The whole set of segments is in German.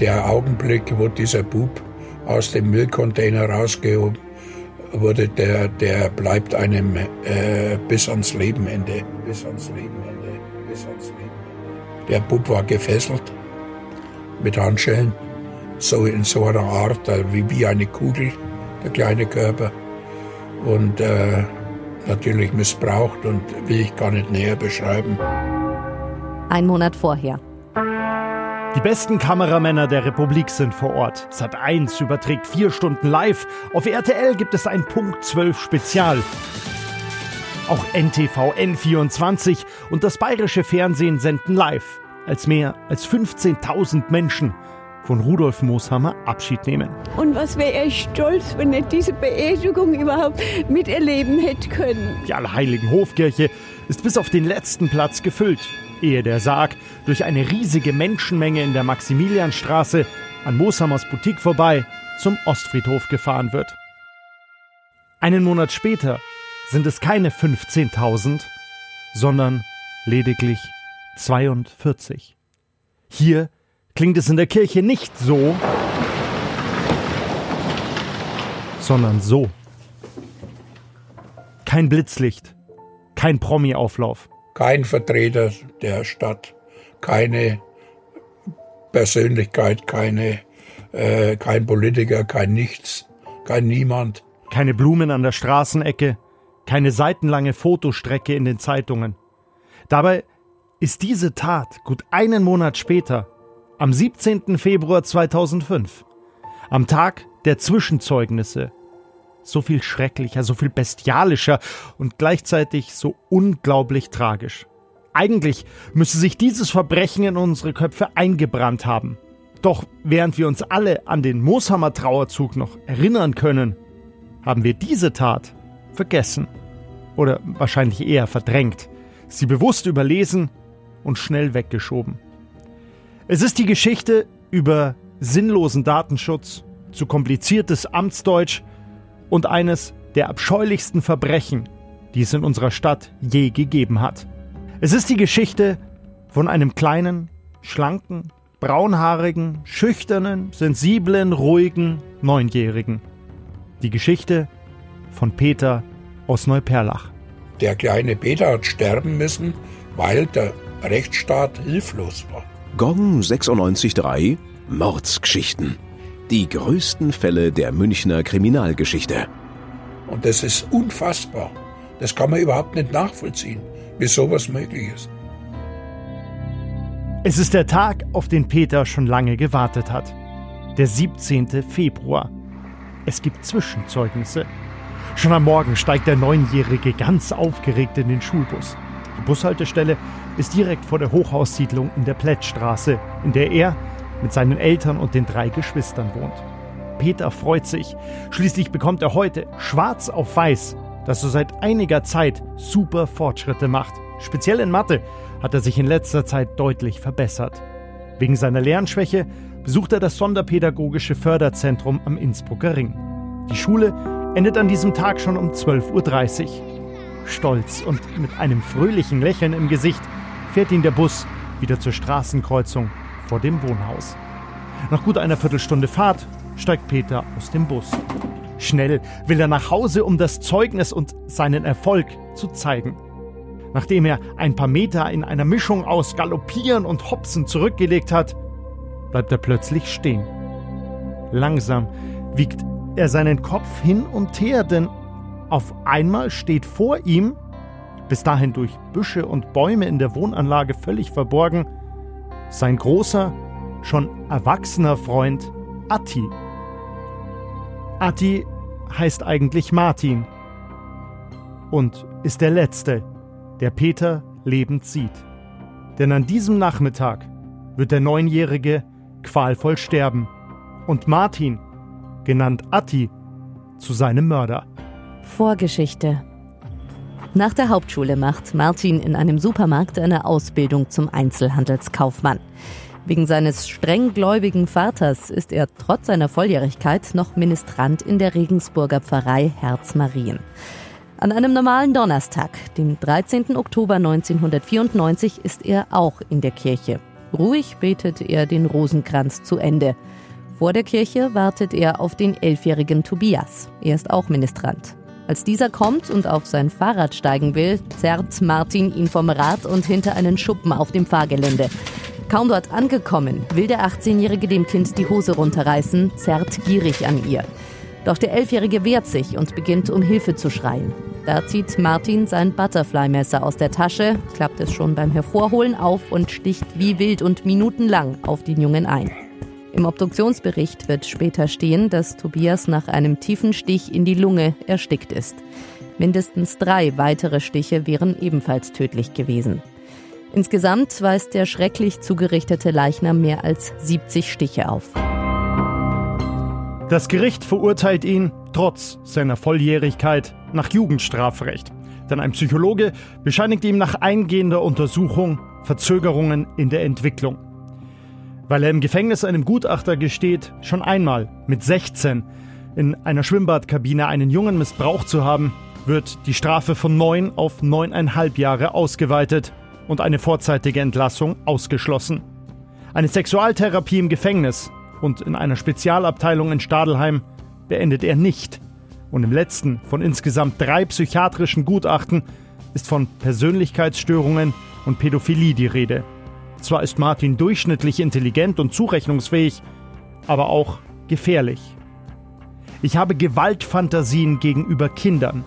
der Augenblick, wo dieser Bub aus dem Müllcontainer rausgehoben wurde, der, der bleibt einem äh, bis ans Lebenende. Bis ans Lebenende. Bis ans Lebenende. Der Bub war gefesselt mit Handschellen, so in so einer Art, äh, wie, wie eine Kugel, der kleine Körper. Und äh, natürlich missbraucht und will ich gar nicht näher beschreiben. Ein Monat vorher. Die besten Kameramänner der Republik sind vor Ort. Sat 1 überträgt vier Stunden live. Auf RTL gibt es ein Punkt 12 Spezial. Auch NTV N24 und das bayerische Fernsehen senden live, als mehr als 15.000 Menschen von Rudolf Mooshammer Abschied nehmen. Und was wäre ich stolz, wenn ich diese Beerdigung überhaupt miterleben hätte können. Die Allerheiligen Hofkirche ist bis auf den letzten Platz gefüllt ehe der Sarg durch eine riesige Menschenmenge in der Maximilianstraße an Moshammers Boutique vorbei zum Ostfriedhof gefahren wird. Einen Monat später sind es keine 15.000, sondern lediglich 42. Hier klingt es in der Kirche nicht so, sondern so. Kein Blitzlicht, kein Promi-Auflauf, kein Vertreter der Stadt, keine Persönlichkeit, keine, äh, kein Politiker, kein Nichts, kein Niemand. Keine Blumen an der Straßenecke, keine seitenlange Fotostrecke in den Zeitungen. Dabei ist diese Tat gut einen Monat später, am 17. Februar 2005, am Tag der Zwischenzeugnisse, so viel schrecklicher, so viel bestialischer und gleichzeitig so unglaublich tragisch. Eigentlich müsse sich dieses Verbrechen in unsere Köpfe eingebrannt haben. Doch während wir uns alle an den Mooshammer Trauerzug noch erinnern können, haben wir diese Tat vergessen. Oder wahrscheinlich eher verdrängt, sie bewusst überlesen und schnell weggeschoben. Es ist die Geschichte über sinnlosen Datenschutz, zu kompliziertes Amtsdeutsch und eines der abscheulichsten Verbrechen, die es in unserer Stadt je gegeben hat. Es ist die Geschichte von einem kleinen, schlanken, braunhaarigen, schüchternen, sensiblen, ruhigen Neunjährigen. Die Geschichte von Peter aus Neuperlach. Der kleine Peter hat sterben müssen, weil der Rechtsstaat hilflos war. Gong 96.3 Mordsgeschichten. Die größten Fälle der Münchner Kriminalgeschichte. Und das ist unfassbar. Das kann man überhaupt nicht nachvollziehen, wie sowas möglich ist. Es ist der Tag, auf den Peter schon lange gewartet hat. Der 17. Februar. Es gibt Zwischenzeugnisse. Schon am Morgen steigt der Neunjährige ganz aufgeregt in den Schulbus. Die Bushaltestelle ist direkt vor der Hochhaussiedlung in der Plättstraße, in der er mit seinen Eltern und den drei Geschwistern wohnt. Peter freut sich. Schließlich bekommt er heute schwarz auf weiß, dass er seit einiger Zeit super Fortschritte macht. Speziell in Mathe hat er sich in letzter Zeit deutlich verbessert. Wegen seiner Lernschwäche besucht er das Sonderpädagogische Förderzentrum am Innsbrucker Ring. Die Schule endet an diesem Tag schon um 12.30 Uhr. Stolz und mit einem fröhlichen Lächeln im Gesicht fährt ihn der Bus wieder zur Straßenkreuzung vor dem Wohnhaus. Nach gut einer Viertelstunde Fahrt steigt Peter aus dem Bus. Schnell will er nach Hause, um das Zeugnis und seinen Erfolg zu zeigen. Nachdem er ein paar Meter in einer Mischung aus Galoppieren und Hopsen zurückgelegt hat, bleibt er plötzlich stehen. Langsam wiegt er seinen Kopf hin und her, denn auf einmal steht vor ihm, bis dahin durch Büsche und Bäume in der Wohnanlage völlig verborgen, sein großer, schon erwachsener Freund Atti. Atti heißt eigentlich Martin und ist der Letzte, der Peter lebend sieht. Denn an diesem Nachmittag wird der Neunjährige qualvoll sterben und Martin, genannt Atti, zu seinem Mörder. Vorgeschichte nach der Hauptschule macht Martin in einem Supermarkt eine Ausbildung zum Einzelhandelskaufmann. Wegen seines strenggläubigen Vaters ist er trotz seiner Volljährigkeit noch Ministrant in der Regensburger Pfarrei Herzmarien. An einem normalen Donnerstag, dem 13. Oktober 1994, ist er auch in der Kirche. Ruhig betet er den Rosenkranz zu Ende. Vor der Kirche wartet er auf den elfjährigen Tobias. Er ist auch Ministrant. Als dieser kommt und auf sein Fahrrad steigen will, zerrt Martin ihn vom Rad und hinter einen Schuppen auf dem Fahrgelände. Kaum dort angekommen, will der 18-Jährige dem Kind die Hose runterreißen, zerrt gierig an ihr. Doch der Elfjährige wehrt sich und beginnt um Hilfe zu schreien. Da zieht Martin sein Butterfly-Messer aus der Tasche, klappt es schon beim Hervorholen auf und sticht wie wild und minutenlang auf den Jungen ein. Im Obduktionsbericht wird später stehen, dass Tobias nach einem tiefen Stich in die Lunge erstickt ist. Mindestens drei weitere Stiche wären ebenfalls tödlich gewesen. Insgesamt weist der schrecklich zugerichtete Leichnam mehr als 70 Stiche auf. Das Gericht verurteilt ihn, trotz seiner Volljährigkeit, nach Jugendstrafrecht. Denn ein Psychologe bescheinigt ihm nach eingehender Untersuchung Verzögerungen in der Entwicklung. Weil er im Gefängnis einem Gutachter gesteht, schon einmal mit 16 in einer Schwimmbadkabine einen Jungen missbraucht zu haben, wird die Strafe von neun auf neuneinhalb Jahre ausgeweitet und eine vorzeitige Entlassung ausgeschlossen. Eine Sexualtherapie im Gefängnis und in einer Spezialabteilung in Stadelheim beendet er nicht. Und im letzten von insgesamt drei psychiatrischen Gutachten ist von Persönlichkeitsstörungen und Pädophilie die Rede. Zwar ist Martin durchschnittlich intelligent und zurechnungsfähig, aber auch gefährlich. Ich habe Gewaltfantasien gegenüber Kindern,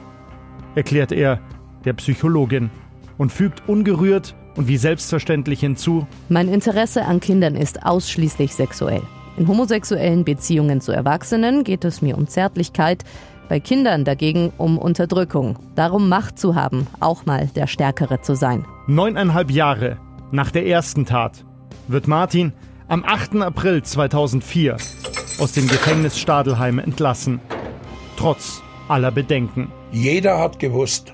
erklärt er der Psychologin und fügt ungerührt und wie selbstverständlich hinzu. Mein Interesse an Kindern ist ausschließlich sexuell. In homosexuellen Beziehungen zu Erwachsenen geht es mir um Zärtlichkeit, bei Kindern dagegen um Unterdrückung. Darum Macht zu haben, auch mal der Stärkere zu sein. Neuneinhalb Jahre nach der ersten Tat wird Martin am 8. April 2004 aus dem Gefängnis Stadelheim entlassen. Trotz aller Bedenken. Jeder hat gewusst,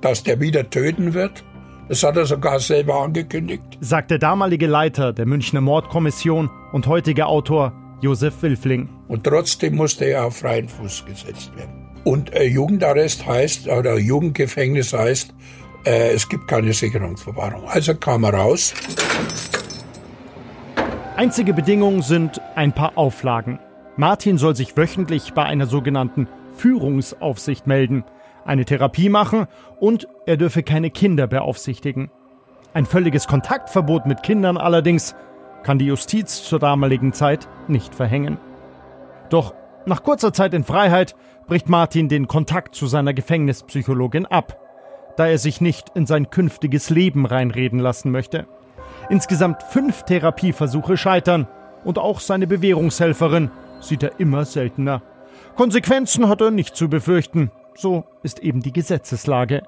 dass der wieder töten wird. Das hat er sogar selber angekündigt. Sagt der damalige Leiter der Münchner Mordkommission und heutige Autor Josef Wilfling. Und trotzdem musste er auf freien Fuß gesetzt werden. Und äh, Jugendarrest heißt, oder Jugendgefängnis heißt, äh, es gibt keine Sicherungsverwahrung. Also kam er raus. Einzige Bedingung sind ein paar Auflagen. Martin soll sich wöchentlich bei einer sogenannten Führungsaufsicht melden, eine Therapie machen und er dürfe keine Kinder beaufsichtigen. Ein völliges Kontaktverbot mit Kindern allerdings kann die Justiz zur damaligen Zeit nicht verhängen. Doch nach kurzer Zeit in Freiheit bricht Martin den Kontakt zu seiner Gefängnispsychologin ab, da er sich nicht in sein künftiges Leben reinreden lassen möchte. Insgesamt fünf Therapieversuche scheitern und auch seine Bewährungshelferin sieht er immer seltener. Konsequenzen hat er nicht zu befürchten, so ist eben die Gesetzeslage.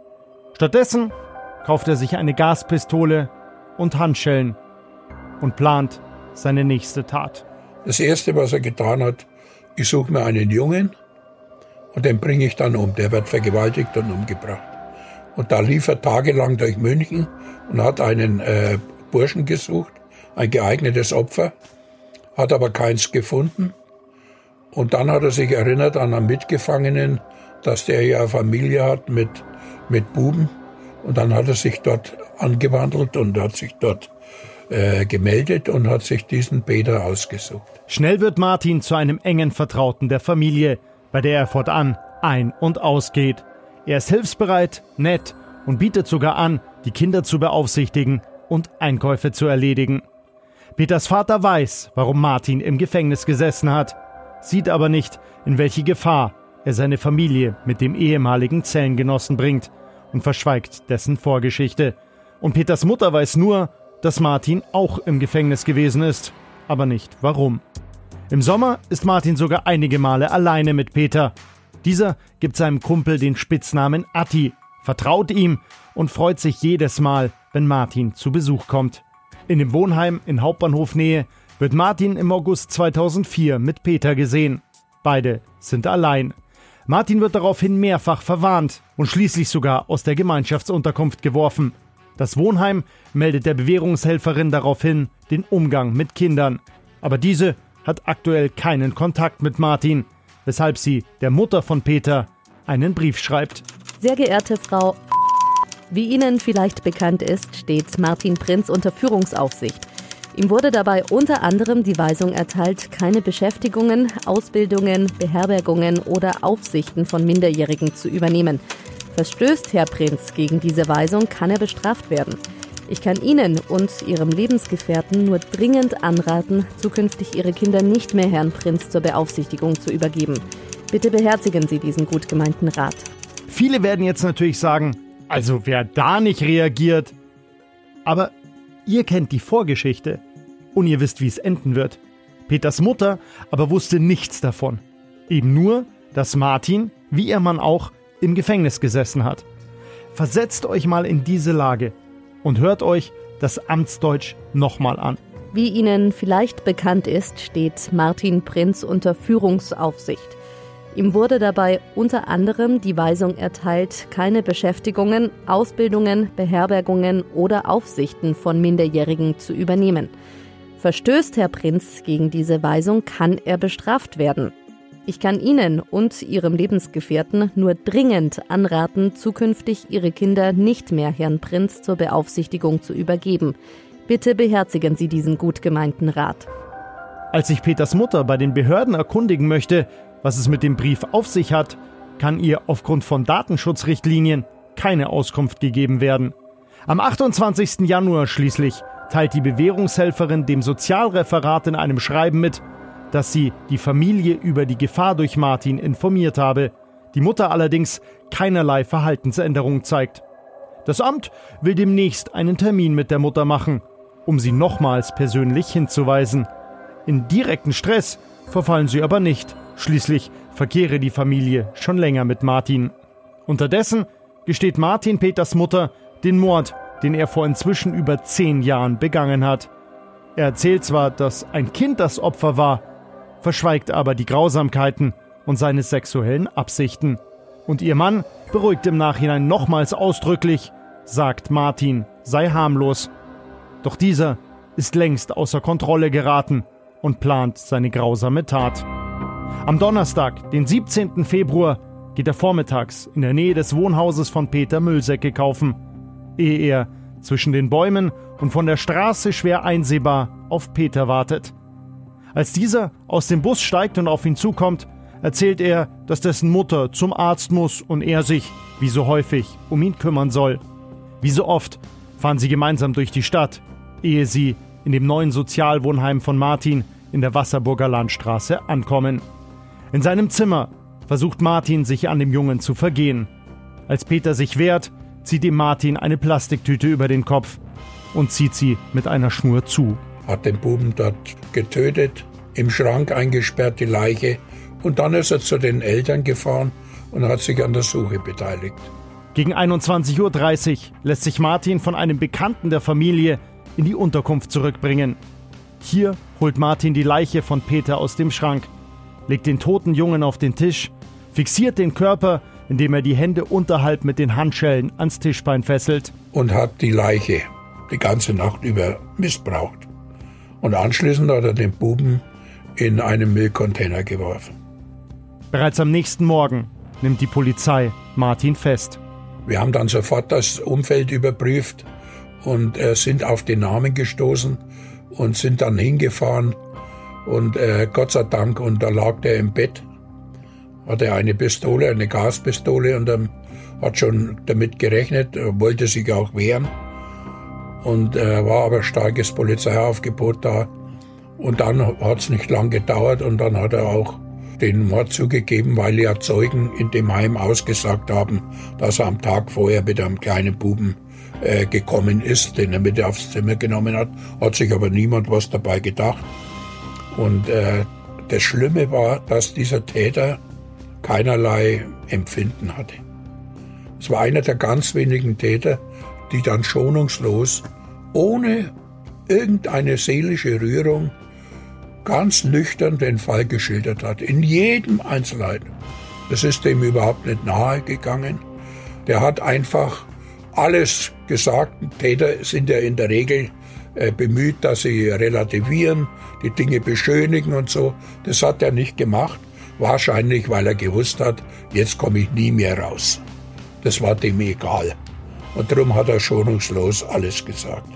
Stattdessen kauft er sich eine Gaspistole und Handschellen und plant seine nächste Tat. Das Erste, was er getan hat, ich suche mir einen Jungen und den bringe ich dann um. Der wird vergewaltigt und umgebracht. Und da lief er tagelang durch München und hat einen äh, Burschen gesucht, ein geeignetes Opfer, hat aber keins gefunden. Und dann hat er sich erinnert an einen Mitgefangenen, dass der ja Familie hat mit, mit Buben. Und dann hat er sich dort angewandelt und hat sich dort äh, gemeldet und hat sich diesen Peter ausgesucht. Schnell wird Martin zu einem engen Vertrauten der Familie, bei der er fortan ein- und ausgeht. Er ist hilfsbereit, nett und bietet sogar an, die Kinder zu beaufsichtigen und Einkäufe zu erledigen. Peters Vater weiß, warum Martin im Gefängnis gesessen hat, sieht aber nicht, in welche Gefahr er seine Familie mit dem ehemaligen Zellengenossen bringt und verschweigt dessen Vorgeschichte. Und Peters Mutter weiß nur, dass Martin auch im Gefängnis gewesen ist, aber nicht warum. Im Sommer ist Martin sogar einige Male alleine mit Peter. Dieser gibt seinem Kumpel den Spitznamen Atti, vertraut ihm und freut sich jedes Mal, wenn Martin zu Besuch kommt. In dem Wohnheim in Hauptbahnhofnähe wird Martin im August 2004 mit Peter gesehen. Beide sind allein. Martin wird daraufhin mehrfach verwarnt und schließlich sogar aus der Gemeinschaftsunterkunft geworfen. Das Wohnheim meldet der Bewährungshelferin daraufhin den Umgang mit Kindern. Aber diese hat aktuell keinen Kontakt mit Martin, weshalb sie der Mutter von Peter einen Brief schreibt. Sehr geehrte Frau, wie Ihnen vielleicht bekannt ist, steht Martin Prinz unter Führungsaufsicht. Ihm wurde dabei unter anderem die Weisung erteilt, keine Beschäftigungen, Ausbildungen, Beherbergungen oder Aufsichten von Minderjährigen zu übernehmen. Verstößt Herr Prinz gegen diese Weisung, kann er bestraft werden. Ich kann Ihnen und Ihrem Lebensgefährten nur dringend anraten, zukünftig Ihre Kinder nicht mehr Herrn Prinz zur Beaufsichtigung zu übergeben. Bitte beherzigen Sie diesen gut gemeinten Rat. Viele werden jetzt natürlich sagen, also wer da nicht reagiert. Aber ihr kennt die Vorgeschichte und ihr wisst, wie es enden wird. Peters Mutter aber wusste nichts davon. Eben nur, dass Martin, wie ihr Mann auch, im Gefängnis gesessen hat. Versetzt euch mal in diese Lage und hört euch das Amtsdeutsch nochmal an. Wie Ihnen vielleicht bekannt ist, steht Martin Prinz unter Führungsaufsicht. Ihm wurde dabei unter anderem die Weisung erteilt, keine Beschäftigungen, Ausbildungen, Beherbergungen oder Aufsichten von Minderjährigen zu übernehmen. Verstößt Herr Prinz gegen diese Weisung, kann er bestraft werden. Ich kann Ihnen und Ihrem Lebensgefährten nur dringend anraten, zukünftig Ihre Kinder nicht mehr Herrn Prinz zur Beaufsichtigung zu übergeben. Bitte beherzigen Sie diesen gut gemeinten Rat. Als sich Peters Mutter bei den Behörden erkundigen möchte, was es mit dem Brief auf sich hat, kann ihr aufgrund von Datenschutzrichtlinien keine Auskunft gegeben werden. Am 28. Januar schließlich teilt die Bewährungshelferin dem Sozialreferat in einem Schreiben mit, dass sie die Familie über die Gefahr durch Martin informiert habe, die Mutter allerdings keinerlei Verhaltensänderung zeigt. Das Amt will demnächst einen Termin mit der Mutter machen, um sie nochmals persönlich hinzuweisen. In direkten Stress verfallen sie aber nicht. Schließlich verkehre die Familie schon länger mit Martin. Unterdessen gesteht Martin Peters Mutter den Mord, den er vor inzwischen über zehn Jahren begangen hat. Er erzählt zwar, dass ein Kind das Opfer war, verschweigt aber die Grausamkeiten und seine sexuellen Absichten. Und ihr Mann beruhigt im Nachhinein nochmals ausdrücklich, sagt Martin, sei harmlos. Doch dieser ist längst außer Kontrolle geraten und plant seine grausame Tat. Am Donnerstag, den 17. Februar, geht er vormittags in der Nähe des Wohnhauses von Peter Müllsäcke kaufen, ehe er zwischen den Bäumen und von der Straße schwer einsehbar auf Peter wartet. Als dieser aus dem Bus steigt und auf ihn zukommt, erzählt er, dass dessen Mutter zum Arzt muss und er sich, wie so häufig, um ihn kümmern soll. Wie so oft fahren sie gemeinsam durch die Stadt, ehe sie in dem neuen Sozialwohnheim von Martin in der Wasserburger Landstraße ankommen. In seinem Zimmer versucht Martin, sich an dem Jungen zu vergehen. Als Peter sich wehrt, zieht ihm Martin eine Plastiktüte über den Kopf und zieht sie mit einer Schnur zu. Hat den Buben dort getötet, im Schrank eingesperrt, die Leiche, und dann ist er zu den Eltern gefahren und hat sich an der Suche beteiligt. Gegen 21.30 Uhr lässt sich Martin von einem Bekannten der Familie in die Unterkunft zurückbringen. Hier holt Martin die Leiche von Peter aus dem Schrank legt den toten Jungen auf den Tisch, fixiert den Körper, indem er die Hände unterhalb mit den Handschellen ans Tischbein fesselt. Und hat die Leiche die ganze Nacht über missbraucht. Und anschließend hat er den Buben in einen Müllcontainer geworfen. Bereits am nächsten Morgen nimmt die Polizei Martin fest. Wir haben dann sofort das Umfeld überprüft und äh, sind auf den Namen gestoßen und sind dann hingefahren und äh, Gott sei Dank, und da lag der im Bett, hatte er eine Pistole, eine Gaspistole und ähm, hat schon damit gerechnet, wollte sich auch wehren. Und äh, war aber starkes Polizeiaufgebot da. Und dann hat es nicht lang gedauert und dann hat er auch den Mord zugegeben, weil ja Zeugen in dem Heim ausgesagt haben, dass er am Tag vorher mit einem kleinen Buben äh, gekommen ist, den er mit aufs Zimmer genommen hat. Hat sich aber niemand was dabei gedacht. Und äh, das Schlimme war, dass dieser Täter keinerlei Empfinden hatte. Es war einer der ganz wenigen Täter, die dann schonungslos, ohne irgendeine seelische Rührung, ganz nüchtern den Fall geschildert hat. In jedem Einzelheit. Das ist dem überhaupt nicht nahe gegangen. Der hat einfach alles gesagt. Täter sind ja in der Regel äh, bemüht, dass sie relativieren, die Dinge beschönigen und so. Das hat er nicht gemacht. Wahrscheinlich, weil er gewusst hat, jetzt komme ich nie mehr raus. Das war dem egal. Und darum hat er schonungslos alles gesagt,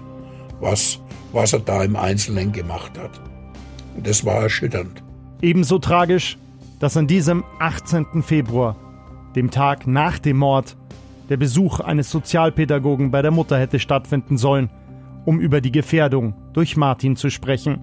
was was er da im Einzelnen gemacht hat. Und das war erschütternd. Ebenso tragisch, dass an diesem 18. Februar, dem Tag nach dem Mord, der Besuch eines Sozialpädagogen bei der Mutter hätte stattfinden sollen, um über die Gefährdung durch Martin zu sprechen.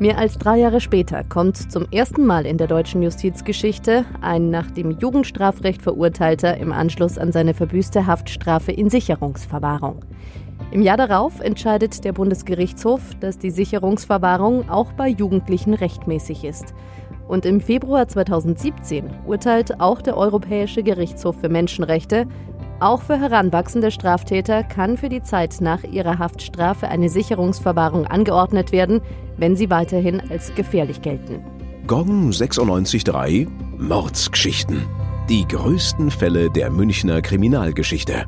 Mehr als drei Jahre später kommt zum ersten Mal in der deutschen Justizgeschichte ein nach dem Jugendstrafrecht Verurteilter im Anschluss an seine verbüßte Haftstrafe in Sicherungsverwahrung. Im Jahr darauf entscheidet der Bundesgerichtshof, dass die Sicherungsverwahrung auch bei Jugendlichen rechtmäßig ist. Und im Februar 2017 urteilt auch der Europäische Gerichtshof für Menschenrechte, auch für heranwachsende Straftäter kann für die Zeit nach ihrer Haftstrafe eine Sicherungsverwahrung angeordnet werden, wenn sie weiterhin als gefährlich gelten. Gong 96.3 Mordsgeschichten. Die größten Fälle der Münchner Kriminalgeschichte.